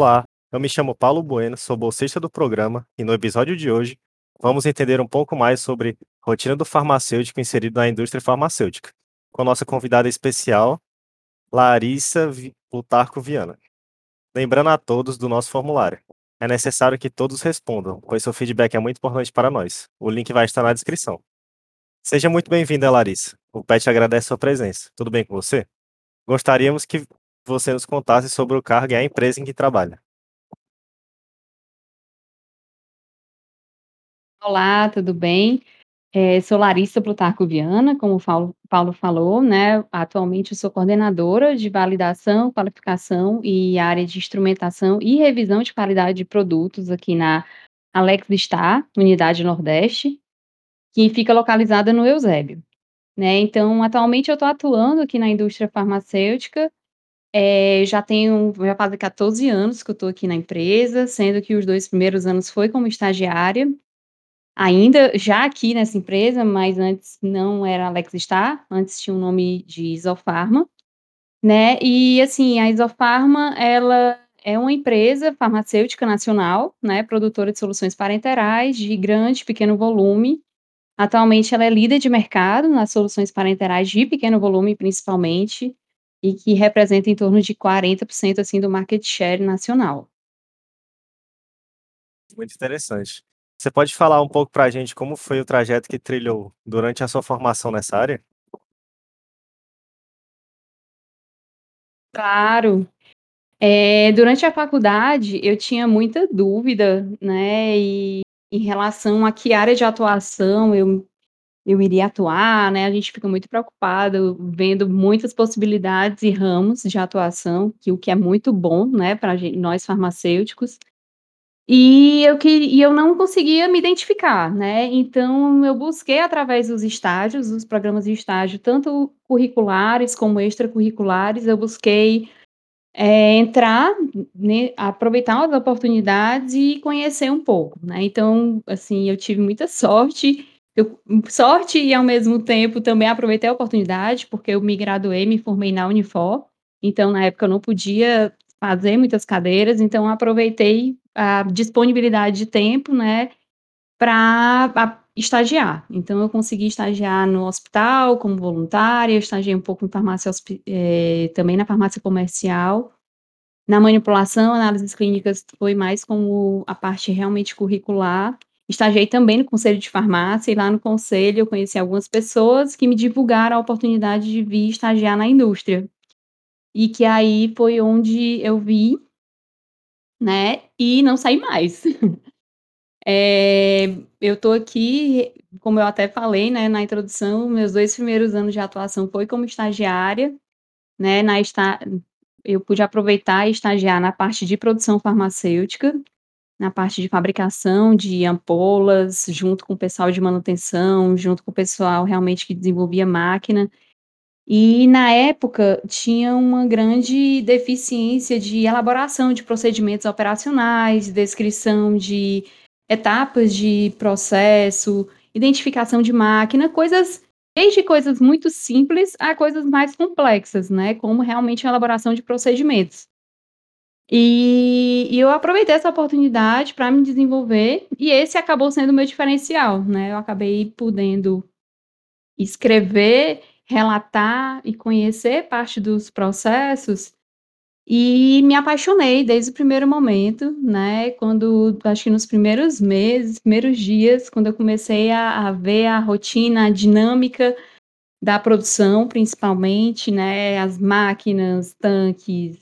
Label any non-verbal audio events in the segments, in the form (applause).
Olá, eu me chamo Paulo Bueno, sou bolsista do programa e no episódio de hoje vamos entender um pouco mais sobre rotina do farmacêutico inserido na indústria farmacêutica, com nossa convidada especial, Larissa Plutarco Viana. Lembrando a todos do nosso formulário. É necessário que todos respondam, pois seu feedback é muito importante para nós. O link vai estar na descrição. Seja muito bem-vinda, Larissa. O PET agradece sua presença. Tudo bem com você? Gostaríamos que você nos contasse sobre o cargo e a empresa em que trabalha. Olá, tudo bem? Eh, sou Larissa Plutarco Viana, como o Paulo Paulo falou, né, atualmente eu sou coordenadora de validação, qualificação e área de instrumentação e revisão de qualidade de produtos aqui na Alex Star, unidade nordeste, que fica localizada no Eusébio, né. Então, atualmente eu estou atuando aqui na indústria farmacêutica, eh, já tenho já fazem 14 anos que eu estou aqui na empresa, sendo que os 2 primeiros anos foi como estagiária, ainda já aqui nessa empresa, mas antes não era Alex Star, antes tinha o nome de Isofarma, né. E, assim, a Isofarma ela é uma empresa farmacêutica nacional, né, produtora de soluções parenterais de grande e pequeno volume. Atualmente ela é líder de mercado nas soluções parenterais de pequeno volume, principalmente, e que representa em torno de 40%, assim, do market share nacional. Muito interessante. Você pode falar um pouco pra gente como foi o trajeto que trilhou durante a sua formação nessa área? Claro. Eh, durante a faculdade eu tinha muita dúvida, né, e em relação a que área de atuação eu eu iria atuar, né, a gente fica muito preocupado vendo muitas possibilidades e ramos de atuação, que o que é muito bom, né, gen nós farmacêuticos. E eu que e eu não conseguia me identificar, né, então eu busquei através dos estágios, dos programas de estágio, tanto curriculares como extracurriculares, eu busquei, eh, entrar ne aproveitar as oportunidades e conhecer um pouco, né. Então, assim, eu tive muita (laughs) sorte, eu sorte e ao mesmo tempo também aproveitei a oportunidade, porque eu me graduei, me formei na Unifor, então na época eu não podia fazer muitas cadeiras, então aproveitei a disponibilidade de tempo, né, pra a estagiar. Então eu consegui estagiar no hospital como voluntária, eu estagiei um pouco em farmácia eh, também na farmácia comercial. Na manipulação, análises clínicas, foi mais como a parte realmente curricular. Estagiei também no conselho de farmácia e lá no conselho eu conheci algumas pessoas que me divulgaram a oportunidade de vir estagiar na indústria. E que aí foi onde eu vi né, e não saí mais. Eh, (laughs) eu tô aqui, como eu até falei, né, na introdução, meus 2 primeiros anos de atuação foi como estagiária, né, na esta eu pude aproveitar e estagiar na parte de produção farmacêutica, na parte de fabricação de ampolas, junto com o pessoal de manutenção, junto com o pessoal realmente que desenvolvia máquina. E na época tinha uma grande deficiência de elaboração de procedimentos operacionais, descrição de etapas de processo, identificação de máquina, coisas desde coisas muito simples a coisas mais complexas, né, como realmente a elaboração de procedimentos. E e eu aproveitei essa oportunidade pra me desenvolver, e esse acabou sendo o meu diferencial, né, eu acabei podendo escrever, relatar e conhecer parte dos processos, e me apaixonei desde o primeiro momento, né, quando acho que nos primeiros meses, primeiros dias, quando eu comecei a a ver a rotina, a dinâmica da produção, principalmente, né, as máquinas, tanques,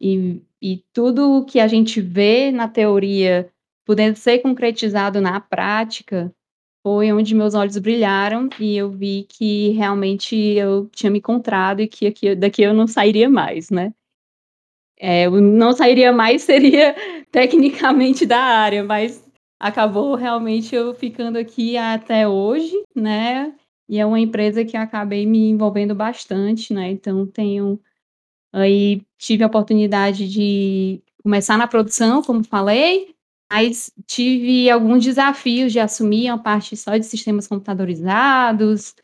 e e tudo o que a gente vê na teoria podendo ser concretizado na prática, foi onde meus olhos brilharam e eu vi que realmente eu tinha me encontrado e que aqui daqui eu não sairia mais, né. Eh, eu não sairia mais (laughs) seria tecnicamente da área, mas acabou realmente eu ficando aqui até hoje, né, e é uma empresa que acabei me envolvendo bastante, né, então tenho aí tive a oportunidade de começar na produção, como falei, mas tive alguns desafios de assumir uma parte só de sistemas computadorizados,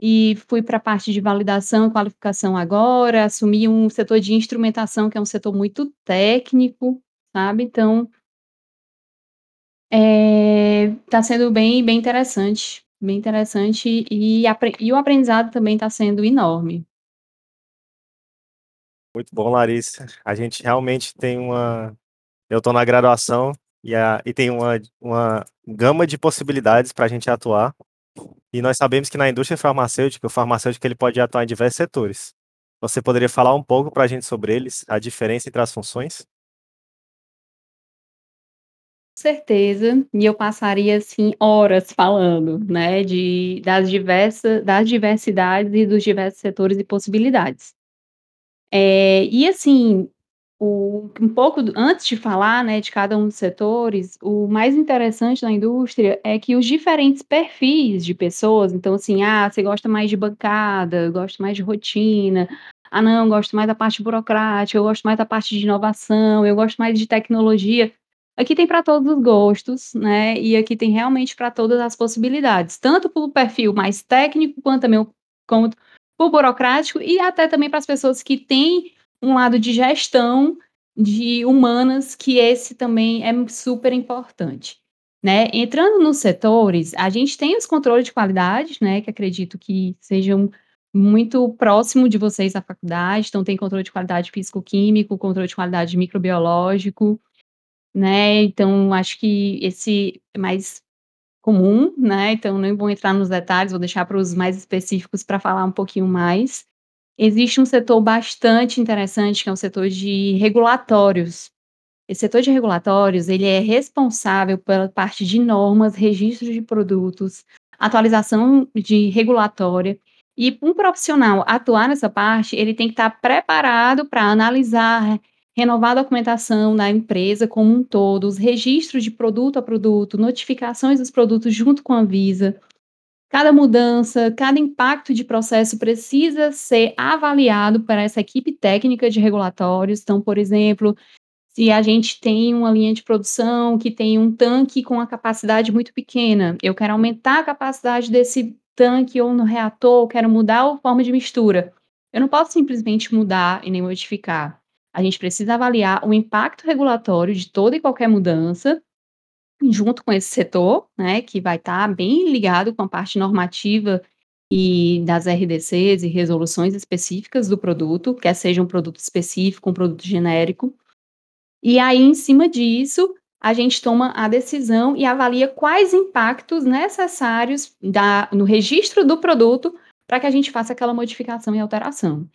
e fui pra parte de validação e qualificação agora, assumi um setor de instrumentação que é um setor muito técnico, sabe. Então eh, tá sendo bem bem interessante, bem interessante e e o aprendizado também tá sendo enorme. Muito bom, Larissa. A gente realmente tem uma eu tô na graduação e a e tem uma uma gama de possibilidades pra gente atuar, e nós sabemos que na indústria farmacêutica, o farmacêutico ele pode atuar em diversos setores. Você poderia falar um pouco pra gente sobre eles, a diferença entre as funções? Certeza, e eu passaria, assim, horas falando, né, de das diversa das diversidades e dos diversos setores e possibilidades. Eh, e assim, o um pouco do antes de falar, né, de cada um dos setores, o mais interessante na indústria é que os diferentes perfis de pessoas, então assim, ah, você gosta mais de bancada, gosta mais de rotina, ah não, gosto mais da parte burocrática, eu gosto mais da parte de inovação, eu gosto mais de tecnologia. Aqui tem pra todos os gostos, né, e aqui tem realmente pra todas as possibilidades, tanto para o perfil mais técnico, quanto também o quanto o burocrático e até também para as pessoas que têm um lado de gestão de humanas, que esse também é super importante, né. Entrando nos setores, a gente tem os controles de qualidade, né, que acredito que sejam muito próximo de vocês da faculdade, então tem controle de qualidade físico-químico, controle de qualidade microbiológico, né, então acho que esse é mais comum, né, então nem vou entrar nos detalhes, vou deixar para os mais específicos pra falar um pouquinho mais. Existe um setor bastante interessante que é o setor de regulatórios. Esse setor de regulatórios, ele é responsável pela parte de normas, registros de produtos, atualização de regulatória, e para um profissional atuar nessa parte, ele tem que estar preparado pra analisar, renovar a documentação da empresa como um todo, os registros de produto a produto, notificações dos produtos junto com a Anvisa. Cada mudança, cada impacto de processo precisa ser avaliado por essa equipe técnica de regulatórios, então, por exemplo, se a gente tem uma linha de produção que tem um tanque com uma capacidade muito pequena, eu quero aumentar a capacidade desse tanque ou no reator, quero mudar a forma de mistura, eu não posso simplesmente mudar e nem modificar. A gente precisa avaliar o impacto regulatório de toda e qualquer mudança, junto com esse setor, né, que vai estar bem ligado com a parte normativa e das RDCs e resoluções específicas do produto, quer seja um produto específico, um produto genérico. E aí em cima disso, a gente toma a decisão e avalia quais impactos necessários da no registro do produto, pra que a gente faça aquela modificação e alteração.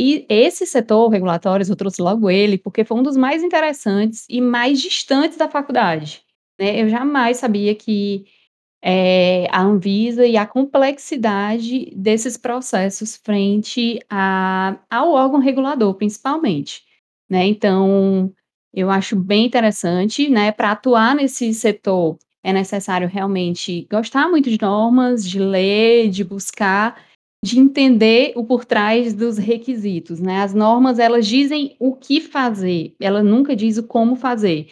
E esse setor, regulatórios, eu trouxe logo ele, porque foi um dos mais interessantes e mais distantes da faculdade, né, eu jamais sabia que, eh, a Anvisa e a complexidade desses processos frente a ao órgão regulador principalmente, né, então, eu acho bem interessante, né, pra atuar nesse setor, é necessário realmente gostar muito de normas, de ler, de buscar, de entender o por trás dos requisitos, né, as normas elas dizem o que fazer, ela nunca diz o como fazer.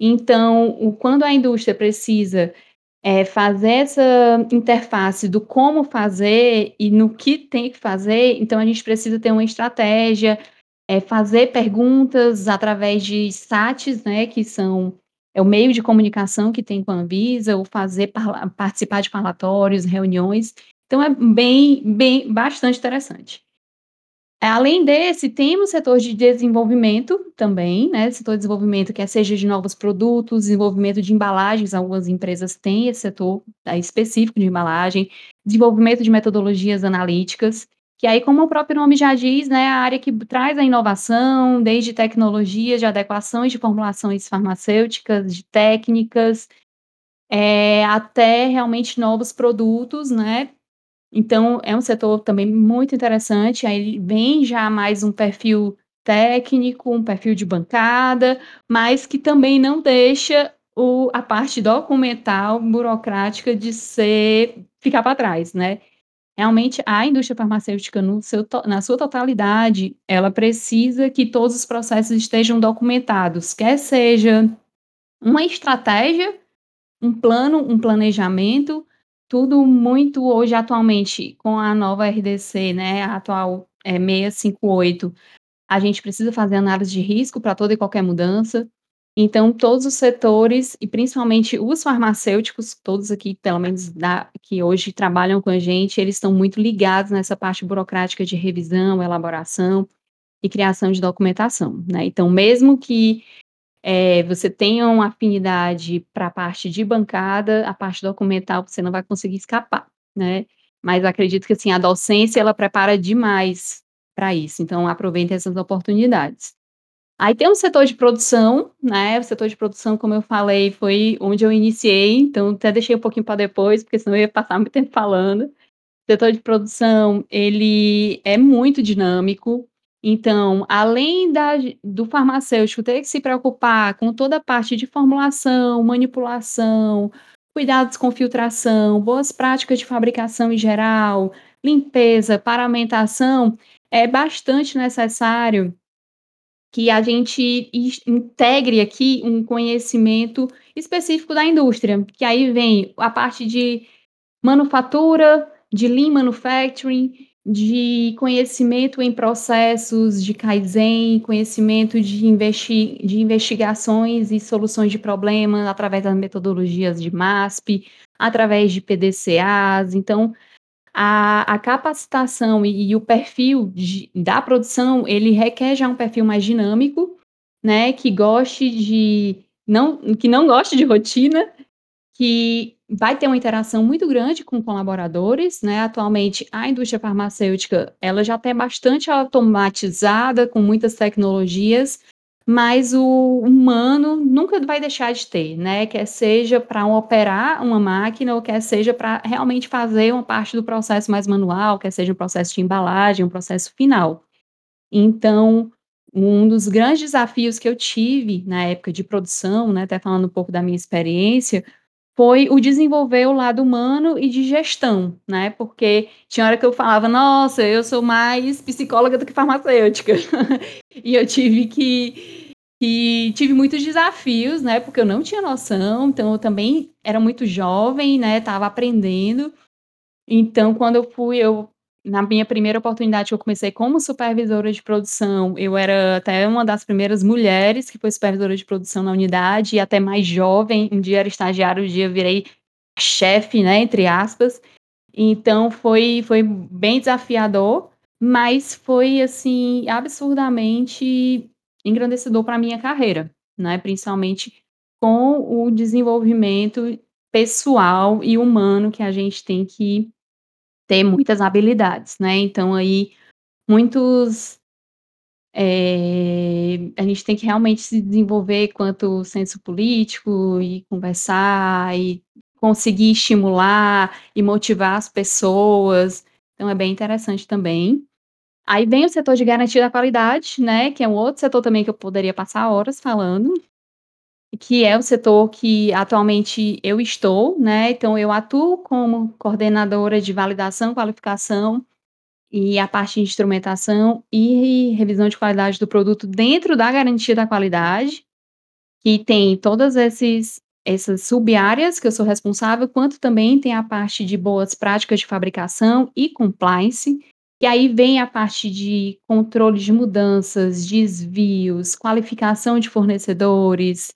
Então, o quando a indústria precisa, eh, fazer essa interface do como fazer e no que tem que fazer, então a gente precisa ter uma estratégia, eh, fazer perguntas através de chats, né, que são é o meio de comunicação que tem com a Anvisa, ou fazer participar de parlatórios, reuniões, então é bem bem bastante interessante. Além desse, tem o setor de desenvolvimento também, né, setor de desenvolvimento, quer seja de novos produtos, desenvolvimento de embalagens, algumas empresas têm esse setor, tá, específico de embalagem, desenvolvimento de metodologias analíticas, que aí como o próprio nome já diz, né, a área que traz a inovação, desde tecnologias de adequações de formulações farmacêuticas, de técnicas, eh, até realmente novos produtos, né. Então é um setor também muito interessante, aí vem já mais um perfil técnico, um perfil de bancada, mas que também não deixa o a parte documental, burocrática de ser ficar pra trás, né. Realmente a indústria farmacêutica no seu na sua totalidade, ela precisa que todos os processos estejam documentados, quer seja uma estratégia, um plano, um planejamento, tudo muito hoje atualmente com a nova RDC, né, a atual, eh, 658, a gente precisa fazer análise de risco pra toda e qualquer mudança, Então, todos os setores, e principalmente os farmacêuticos, todos aqui, pelo menos da que hoje trabalham com a gente, eles estão muito ligados nessa parte burocrática de revisão, elaboração e criação de documentação, né. Então, mesmo que, eh, você tenha uma afinidade para a parte de bancada, a parte documental você não vai conseguir escapar, né. Mas acredito que, assim, a docência ela prepara demais para isso, então aproveitem essas oportunidades. Aí tem o setor de produção, né, o setor de produção, como eu falei, foi onde eu iniciei, então até deixei um pouquinho para depois, porque senão eu ia passar (laughs) muito tempo falando. O setor de produção, ele é muito dinâmico, então, além da do farmacêutico ter que se preocupar com toda a parte de formulação, manipulação, cuidados com filtração, boas práticas de fabricação em geral, limpeza, paramentação, é bastante necessário que a gente integre aqui um conhecimento específico da indústria, que aí vem a parte de manufatura, de lean manufacturing, de conhecimento em processos de Kaizen, conhecimento de investi de investigações e soluções de problemas através das metodologias de MASP, através de PDCAs, então a a capacitação e e o perfil de da produção, ele requer já um perfil mais dinâmico, né, que goste de não que não goste de rotina, que vai ter uma interação muito grande com colaboradores, né. Atualmente, a indústria farmacêutica, ela já está bastante automatizada, com muitas tecnologias, mas o humano nunca vai deixar de ter, né, quer seja para operar uma máquina ou quer seja para realmente fazer uma parte do processo mais manual, quer seja um processo de embalagem, um processo final. Então, um dos grandes desafios que eu tive na época de produção, né, até falando um pouco da minha experiência, foi o desenvolver o lado humano e de gestão, né, porque tinha hora que eu falava: "Nossa, eu sou mais psicóloga do que farmacêutica". (laughs) E eu tive que que tive muitos desafios, né, porque eu não tinha noção, então eu também era muito jovem, né, estava aprendendo. Então quando eu fui eu na minha primeira oportunidade que eu comecei como supervisora de produção, eu era até uma das primeiras mulheres que foi supervisora de produção na unidade e até mais jovem, um dia era estagiária, um dia virei chefe, né, entre aspas. Então foi foi bem desafiador, mas foi, assim, absurdamente engrandecedor para minha carreira, né, principalmente com o desenvolvimento pessoal e humano que a gente tem que ter muitas habilidades, né, então aí muitos eh, a gente tem que realmente se desenvolver quanto senso político e conversar e conseguir estimular e motivar as pessoas, então é bem interessante também. Aí vem o setor de garantia da qualidade, né, que é um outro setor também que eu poderia passar horas falando, que é o setor que atualmente eu estou, né, então eu atuo como coordenadora de validação, qualificação e a parte de instrumentação e revisão de qualidade do produto dentro da garantia da qualidade, que tem todas esses essas sub-áreas que eu sou responsável, quanto também tem a parte de boas práticas de fabricação e compliance, e aí vem a parte de controle de mudanças, desvios, qualificação de fornecedores,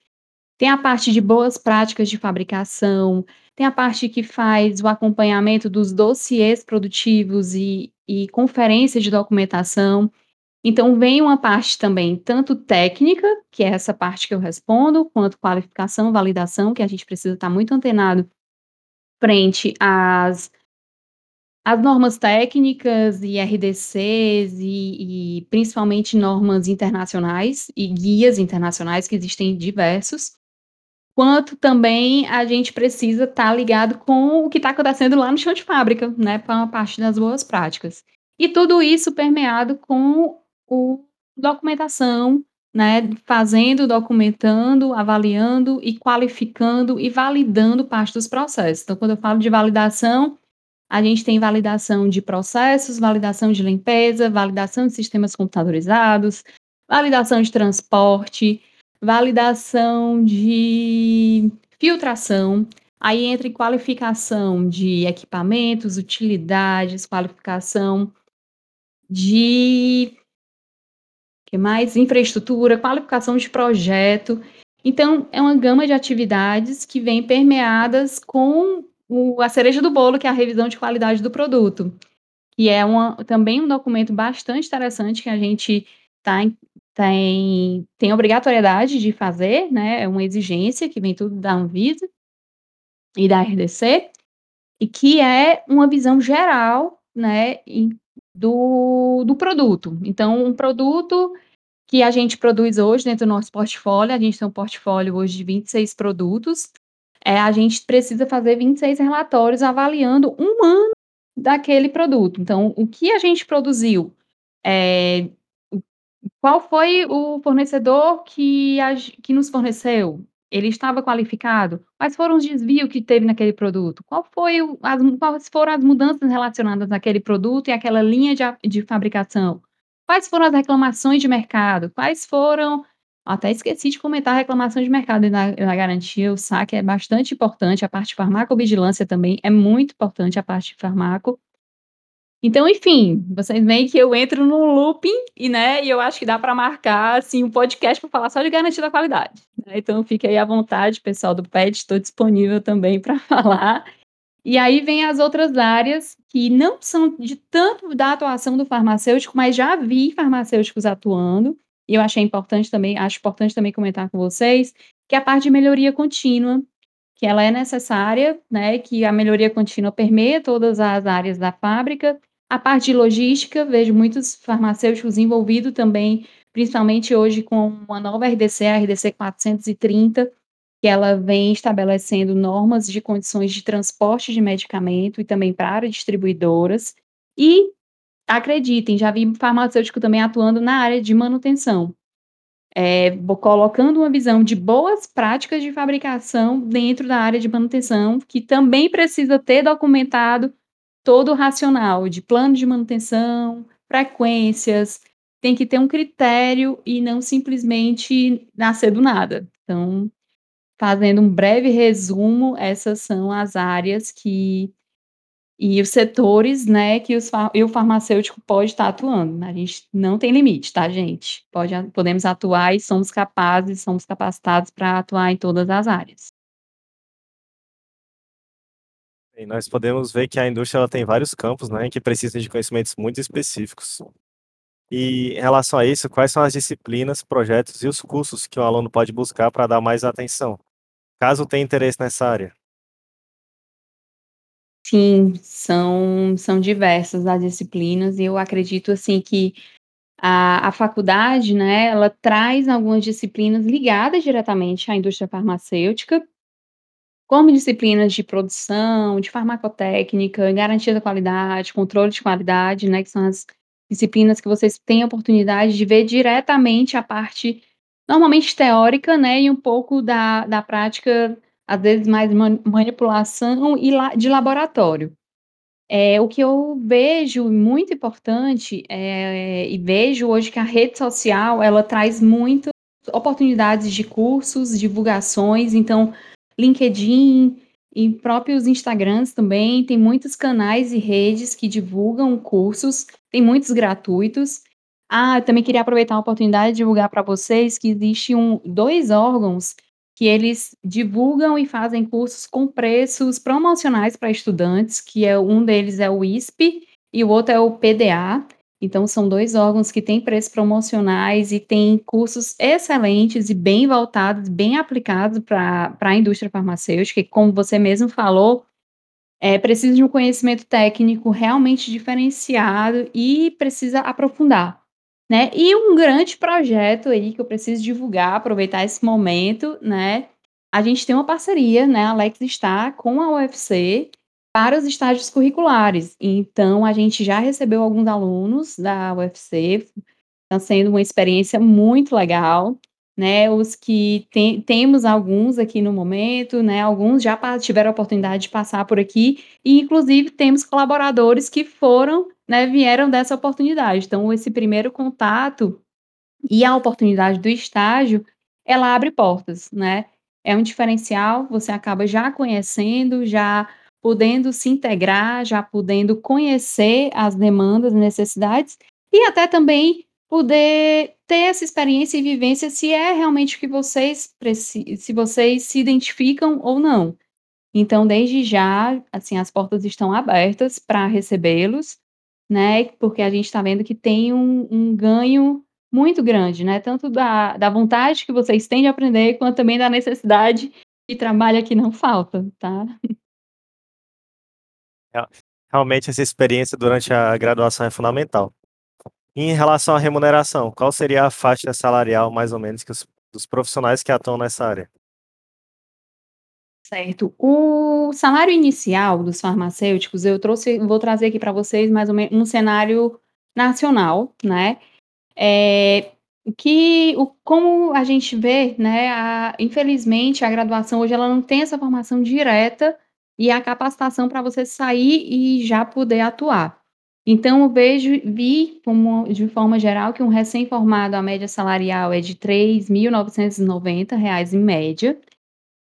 tem a parte de boas práticas de fabricação, tem a parte que faz o acompanhamento dos dossiês produtivos e e conferência de documentação. Então vem uma parte também tanto técnica, que é essa parte que eu respondo, quanto qualificação, validação, que a gente precisa estar muito antenado frente às às normas técnicas e RDCs e e principalmente normas internacionais e guias internacionais, que existem diversos. Quanto também a gente precisa estar ligado com o que está acontecendo lá no chão de fábrica, né, com a parte das boas práticas. E tudo isso permeado com o documentação, né, fazendo, documentando, avaliando e qualificando e validando parte dos processos. Então quando eu falo de validação, a gente tem validação de processos, validação de limpeza, validação de sistemas computadorizados, validação de transporte, validação de filtração, aí entra em qualificação de equipamentos, utilidades, qualificação de que mais? Infraestrutura, qualificação de projeto. Então, é uma gama de atividades que vem permeadas com o a cereja do bolo, que é a revisão de qualidade do produto, que é uma também um documento bastante interessante que a gente tem tem tem obrigatoriedade de fazer, né, é uma exigência que vem tudo da Anvisa e da RDC, e que é uma visão geral, né, do do produto. Então um produto que a gente produz hoje dentro do nosso portfólio, a gente tem um portfólio hoje de 26 produtos, eh, a gente precisa fazer 26 relatórios avaliando 1 ano daquele produto. Então, o que a gente produziu, o qual foi o fornecedor que que nos forneceu? Ele estava qualificado? Quais foram os desvio que teve naquele produto? Qual foi o as quais foram as mudanças relacionadas naquele produto e aquela linha de de fabricação? Quais foram as reclamações de mercado? Quais foram até esqueci de comentar a reclamação de mercado na na garantia, o saque é bastante importante, a parte farmacovigilância também é muito importante, a parte farmaco. Então, enfim, vocês veem que eu entro num looping e, né, e eu acho que dá pra marcar, assim, um podcast pra falar só de garantia da qualidade, né. Então fique aí à vontade, pessoal do PET, estou disponível também pra (laughs) falar. E aí vem as outras áreas que não são de tanto da atuação do farmacêutico, mas já vi farmacêuticos atuando, e eu achei importante também acho importante também comentar com vocês, que é a parte de melhoria contínua, que ela é necessária, né, que a melhoria contínua permeia todas as áreas da fábrica. A parte de logística, vejo muitos farmacêuticos envolvido também, principalmente hoje com uma nova RDC, a RDC 430, que ela vem estabelecendo normas de condições de transporte de medicamento e também para distribuidoras. E, acreditem, já vi farmacêutico também atuando na área de manutenção, bo colocando uma visão de boas práticas de fabricação dentro da área de manutenção, que também precisa ter documentado todo o racional de plano de manutenção, frequências, tem que ter um critério e não simplesmente nascer do nada. Então, fazendo um breve resumo, essas são as áreas que e os setores, né, que os e o farmacêutico pode estar atuando, a gente não tem limite, tá gente? Pode podemos atuar e somos capazes, somos capacitados pra atuar em todas as áreas. E nós podemos ver que a indústria ela tem vários campos, né, que precisam de conhecimentos muito específicos. E, em relação a isso, quais são as disciplinas, projetos e os cursos que o aluno pode buscar pra dar mais atenção, caso tenha interesse nessa área? Sim, são são diversas as disciplinas e eu acredito, assim, que a a faculdade, né, ela traz algumas disciplinas ligadas diretamente à indústria farmacêutica como disciplinas de produção, de farmacotécnica, garantia da qualidade, controle de qualidade, né, que são as disciplinas que vocês têm a oportunidade de ver diretamente a parte, normalmente teórica, né, e um pouco da da prática, às vezes mais mani manipulação e la de laboratório. Eh, o que eu vejo muito importante, eh, e vejo hoje que a rede social ela traz muitas oportunidades de cursos, divulgações, então LinkedIn e próprios Instagrams também, tem muitos canais e redes que divulgam cursos, tem muitos gratuitos. Ah, eu também queria aproveitar a oportunidade de divulgar pra vocês que existe um 2 órgãos que eles divulgam e fazem cursos com preços promocionais pra estudantes, que é um deles é o ISP e o outro é o PDA. Então são 2 órgãos que têm preços promocionais e têm cursos excelentes e bem voltados, bem aplicados pra a indústria farmacêutica. E como você mesmo falou, eh, precisa de um conhecimento técnico realmente diferenciado e precisa aprofundar, né. E um grande projeto aí que eu preciso divulgar, aproveitar esse momento, né, a gente tem uma parceria, né, a Alex está com a UFC para os estágios curriculares, então a gente já recebeu alguns alunos da UFC, tá sendo uma experiência muito legal, né, os que tem temos alguns aqui no momento, né, alguns já tiveram a oportunidade de passar por aqui e inclusive temos colaboradores que foram, né, vieram dessa oportunidade. Então esse primeiro contato e a oportunidade do estágio, ela abre portas, né. É um diferencial, você acaba já conhecendo, já podendo se integrar, já podendo conhecer as demandas necessidades, e até também poder ter essa experiência e vivência se é realmente o que vocês se vocês se identificam ou não. Então desde já, assim, as portas estão abertas pra recebê-los, né, porque a gente tá vendo que tem um um ganho muito grande, né, tanto da da vontade que vocês têm de aprender, quanto também da necessidade de trabalho que não falta, tá. Real realmente essa experiência durante a graduação é fundamental. Em relação à remuneração, qual seria a faixa salarial mais ou menos os dos profissionais que atuam nessa área? Certo. O salário inicial dos farmacêuticos, eu trouxe vou trazer aqui pra vocês mais ou menos um cenário nacional, né, o que o como a gente vê, né, a infelizmente a graduação hoje ela não tem essa formação direta e a capacitação pra você sair e já poder atuar. Então eu vejo vi como de forma geral que um recém-formado a média salarial é de R$3.990 em média.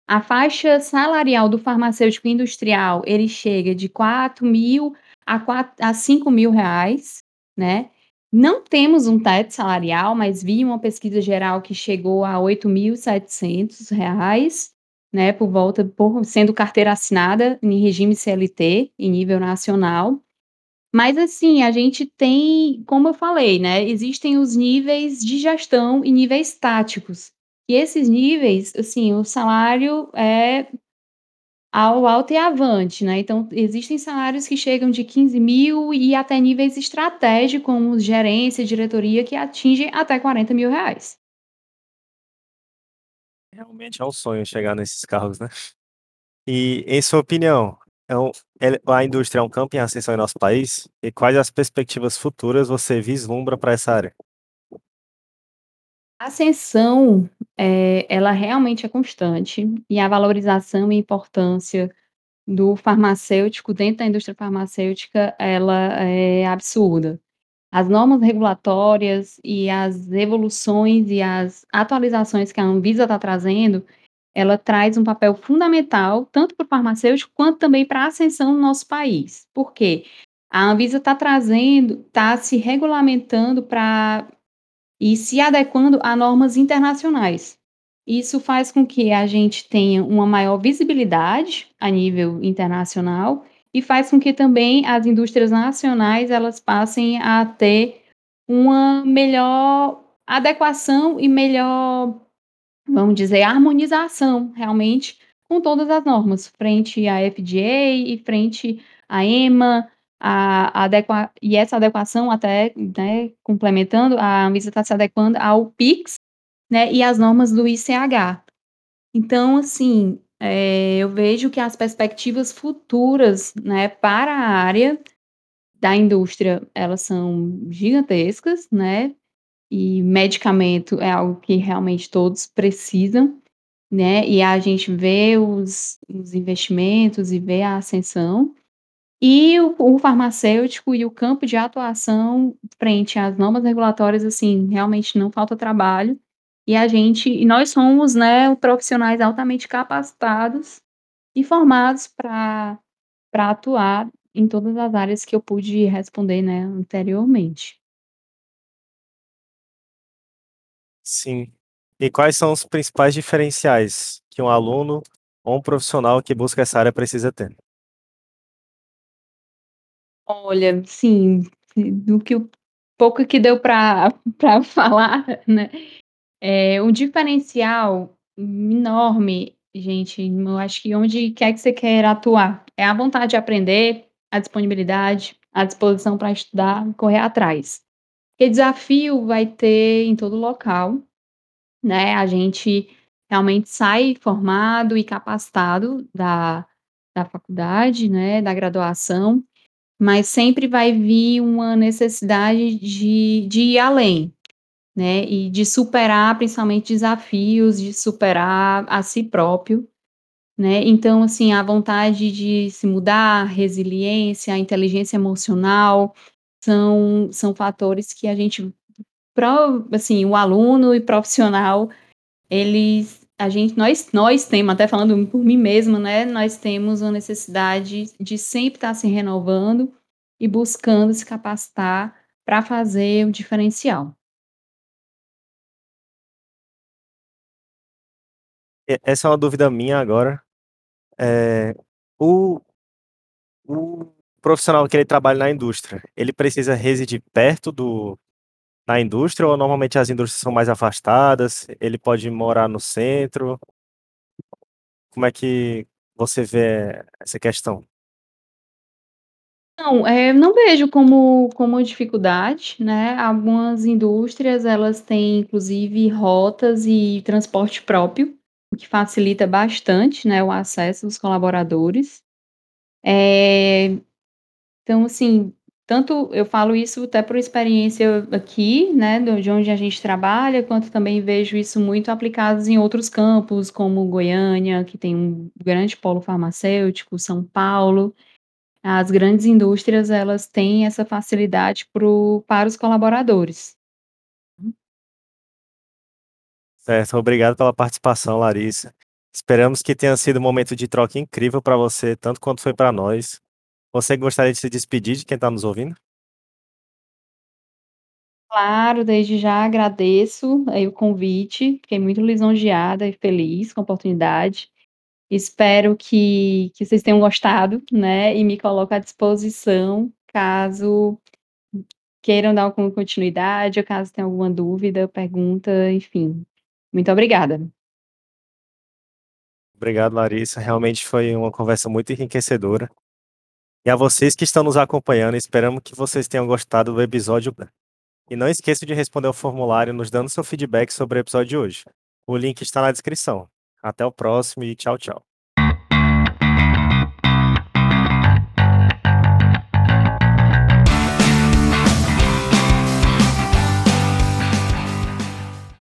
A faixa salarial do farmacêutico industrial, ele chega de 4.000 a quat a R$5.000, né. Não temos um teto salarial, mas vi uma pesquisa geral que chegou a R$8.700, né, por volta por sendo carteira assinada em regime CLT, em nível nacional. Mas assim, a gente tem como eu falei, né, existem os níveis de gestão e níveis táticos. E esses níveis, assim, o salário é ao alto e avante, né, então existem salários que chegam de 15.000 e até níveis estratégicos como gerência, diretoria, que atingem até R$40.000. Realmente é um sonho chegar nesses cargos, né. E, em sua opinião, é um a indústria é um campo em ascensão em nosso país? E quais as perspectivas futuras você vislumbra pra essa área? Ascensão, eh, ela realmente é constante, e a valorização e importância do farmacêutico dentro da indústria farmacêutica, ela é absurda. As normas regulatórias e as evoluções e as atualizações que a Anvisa tá trazendo, ela traz um papel fundamental, tanto para o farmacêutico, quanto também pra ascensão no nosso país. Por quê? A Anvisa tá trazendo tá se regulamentando pra e se adequando a normas internacionais. Isso faz com que a gente tenha uma maior visibilidade a nível internacional e faz com que também as indústrias nacionais, elas passem a ter uma melhor adequação e melhor, vamos dizer, harmonização, realmente, com todas as normas, frente à FDA e frente à EMA, a adequa e essa adequação até, né, complementando, a Anvisa tá se adequando ao PIX, né, e as normas do ICH. Então assim, eh, eu vejo que as perspectivas futuras, né, para a área da indústria, elas são gigantescas, né, e medicamento é algo que realmente todos precisam, né, e a gente vê os os investimentos e vê a ascensão. E o o farmacêutico e o campo de atuação frente às normas regulatórias, assim, realmente não falta trabalho, e a gente e nós somos, né, profissionais altamente capacitados e formados pra pra atuar em todas as áreas que eu pude responder, né, anteriormente. Sim. E quais são os principais diferenciais que um aluno ou um profissional que busca essa área precisa ter? Olha, sim, do que o pouco que deu pra (laughs) falar, né, eh, um diferencial enorme, gente, eu acho que onde quer que você queira atuar, é a vontade de aprender, a disponibilidade, a disposição pra estudar, correr atrás. Porque desafio vai ter em todo local, né, a gente realmente sai formado e capacitado da da faculdade, né, da graduação, mas sempre vai vir uma necessidade de de ir além, né, e de superar principalmente desafios, de superar a si próprio, né, então assim, a vontade de se mudar, a resiliência, a inteligência emocional, são são fatores que a gente assim, o aluno e profissional, eles a gente nós nós temos, até falando por mim mesma, né, nós temos uma necessidade de sempre estar se renovando e buscando se capacitar pra fazer o diferencial. Essa é uma dúvida minha agora, eh, o o profissional que ele trabalha na indústria, ele precisa residir perto do da indústria ou normalmente as indústrias são mais afastadas, ele pode morar no centro? Como é que você vê essa questão? Não, eh, não vejo como como dificuldade, né, algumas indústrias elas têm inclusive rotas e transporte próprio, o que facilita bastante, né, o acesso dos colaboradores. Eh, então assim, tanto eu falo isso até por experiência aqui, né, de onde a gente trabalha, quanto também vejo isso muito aplicados em outros campos, como Goiânia, que tem um grande polo farmacêutico, São Paulo. As grandes indústrias elas têm essa facilidade para o para os colaboradores. Certo, obrigado pela participação, Larissa. Esperamos que tenha sido um momento de troca incrível pra você, tanto quanto foi pra nós. Você gostaria de se despedir de quem tá nos ouvindo? Claro, desde já agradeço aí o convite, fiquei muito lisonjeada e feliz com a oportunidade. Espero que que vocês tenham gostado, né, e me coloco à disposição caso queiram dar con continuidade ou caso tenha alguma dúvida, pergunta, enfim. Muito obrigada. Obrigado, Larissa, realmente foi uma conversa muito enriquecedora. E a vocês que estão nos acompanhando, esperamos que vocês tenham gostado do episódio. E não esqueça de responder o formulário nos dando seu feedback sobre o episódio de hoje. O link está na descrição. Até o próximo e tchau, tchau.